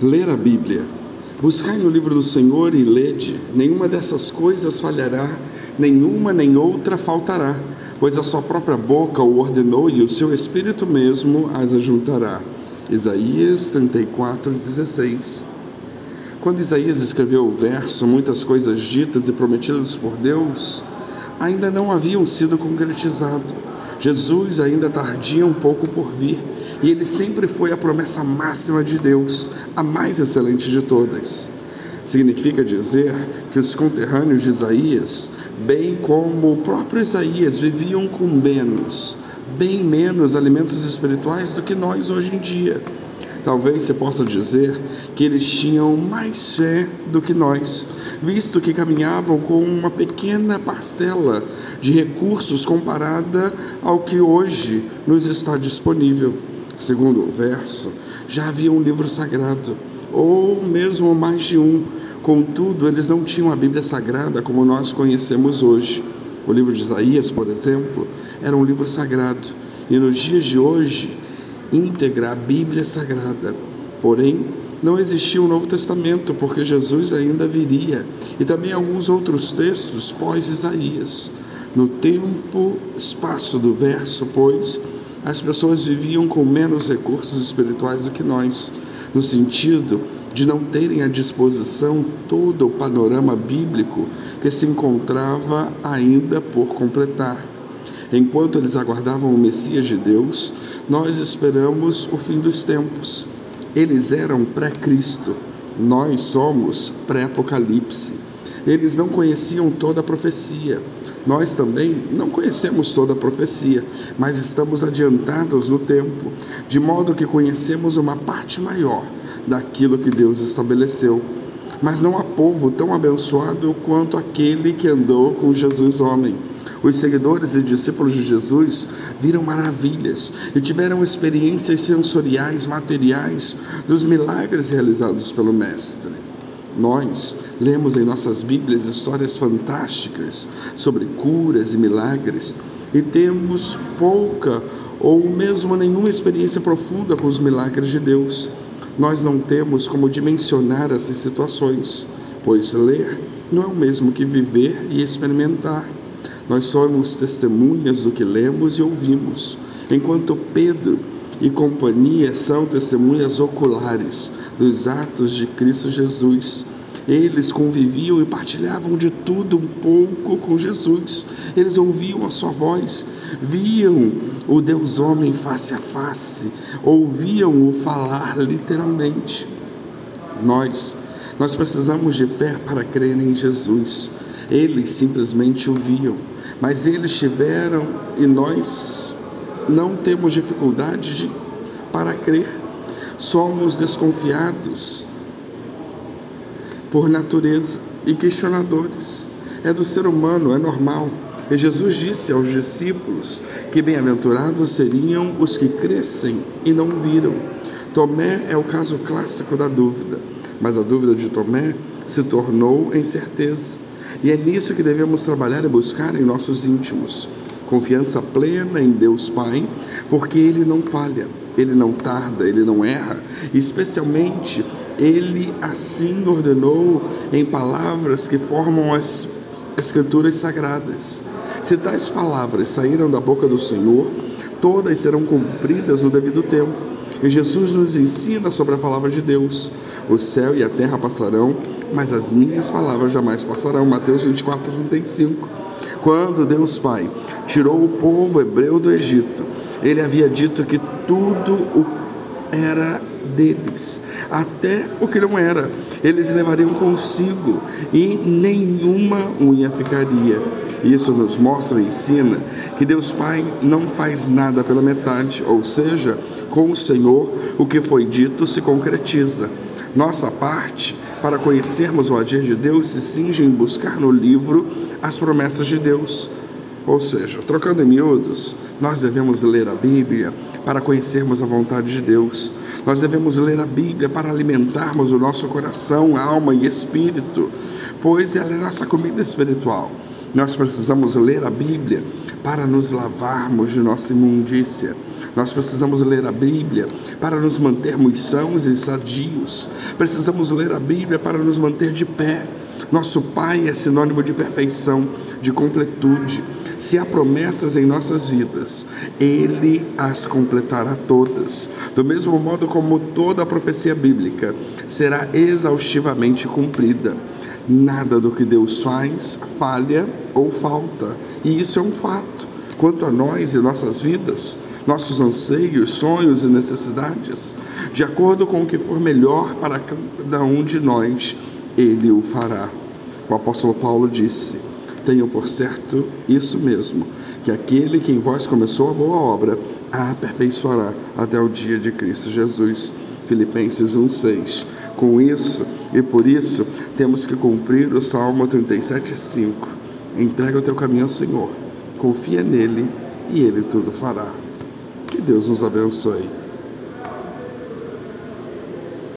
Ler a Bíblia. Buscai no livro do Senhor e lede. Nenhuma dessas coisas falhará, nenhuma nem outra faltará, pois a sua própria boca o ordenou e o seu espírito mesmo as ajuntará. Isaías 34, 16. Quando Isaías escreveu o verso, muitas coisas ditas e prometidas por Deus ainda não haviam sido concretizadas. Jesus ainda tardia um pouco por vir e ele sempre foi a promessa máxima de Deus, a mais excelente de todas. Significa dizer que os conterrâneos de Isaías, bem como o próprio Isaías, viviam com menos, bem menos alimentos espirituais do que nós hoje em dia. Talvez se possa dizer que eles tinham mais fé do que nós, visto que caminhavam com uma pequena parcela de recursos comparada ao que hoje nos está disponível. Segundo o verso, já havia um livro sagrado, ou mesmo mais de um. Contudo, eles não tinham a Bíblia Sagrada como nós conhecemos hoje. O livro de Isaías, por exemplo, era um livro sagrado. E nos dias de hoje, íntegra a Bíblia Sagrada. Porém, não existia o um Novo Testamento, porque Jesus ainda viria. E também alguns outros textos pós-Isaías. No tempo, espaço do verso, pois, as pessoas viviam com menos recursos espirituais do que nós, no sentido de não terem à disposição todo o panorama bíblico que se encontrava ainda por completar. Enquanto eles aguardavam o Messias de Deus, nós esperamos o fim dos tempos. Eles eram pré-Cristo, nós somos pré-Apocalipse. Eles não conheciam toda a profecia, nós também não conhecemos toda a profecia, mas estamos adiantados no tempo, de modo que conhecemos uma parte maior daquilo que Deus estabeleceu. Mas não há povo tão abençoado quanto aquele que andou com Jesus homem. Os seguidores e discípulos de Jesus viram maravilhas e tiveram experiências sensoriais, materiais dos milagres realizados pelo Mestre. Nós lemos em nossas Bíblias histórias fantásticas sobre curas e milagres e temos pouca ou mesmo nenhuma experiência profunda com os milagres de Deus. Nós não temos como dimensionar essas situações, pois ler não é o mesmo que viver e experimentar. Nós somos testemunhas do que lemos e ouvimos, enquanto Pedro e companhia são testemunhas oculares dos atos de Cristo Jesus. Eles conviviam e partilhavam de tudo um pouco com Jesus. Eles ouviam a sua voz, viam o Deus homem face a face, ouviam-o falar literalmente. Nós, nós precisamos de fé para crer em Jesus. Eles simplesmente o viam, mas eles tiveram e nós não temos dificuldade de, para crer. Somos desconfiados por natureza e questionadores. É do ser humano, é normal. E Jesus disse aos discípulos que bem-aventurados seriam os que crescem e não viram. Tomé é o caso clássico da dúvida, mas a dúvida de Tomé se tornou em certeza. E é nisso que devemos trabalhar e buscar em nossos íntimos. Confiança plena em Deus Pai, porque Ele não falha, Ele não tarda, Ele não erra, especialmente Ele assim ordenou em palavras que formam as Escrituras sagradas. Se tais palavras saíram da boca do Senhor, todas serão cumpridas no devido tempo. E Jesus nos ensina sobre a palavra de Deus. O céu e a terra passarão, mas as minhas palavras jamais passarão. Mateus 24, 35. Quando Deus Pai tirou o povo hebreu do Egito, ele havia dito que tudo era deles, até o que não era. Eles levariam consigo e nenhuma unha ficaria. Isso nos mostra e ensina que Deus Pai não faz nada pela metade, ou seja, com o Senhor o que foi dito se concretiza. Nossa parte para conhecermos o agir de Deus se cinge em buscar no livro as promessas de Deus. Ou seja, trocando em miúdos, nós devemos ler a Bíblia para conhecermos a vontade de Deus. Nós devemos ler a Bíblia para alimentarmos o nosso coração, alma e espírito, pois ela é nossa comida espiritual. Nós precisamos ler a Bíblia para nos lavarmos de nossa imundícia. Nós precisamos ler a Bíblia para nos mantermos sãos e sadios. Precisamos ler a Bíblia para nos manter de pé. Nosso Pai é sinônimo de perfeição, de completude. Se há promessas em nossas vidas, Ele as completará todas. Do mesmo modo como toda a profecia bíblica será exaustivamente cumprida. Nada do que Deus faz falha ou falta, e isso é um fato. Quanto a nós e nossas vidas, nossos anseios, sonhos e necessidades, de acordo com o que for melhor para cada um de nós, Ele o fará. O apóstolo Paulo disse: Tenho por certo isso mesmo, que aquele que em vós começou a boa obra, a aperfeiçoará até o dia de Cristo Jesus. Filipenses 1,6. Com isso e por isso, temos que cumprir o Salmo 37,5. Entrega o teu caminho ao Senhor, confia nele e ele tudo fará. Que Deus nos abençoe.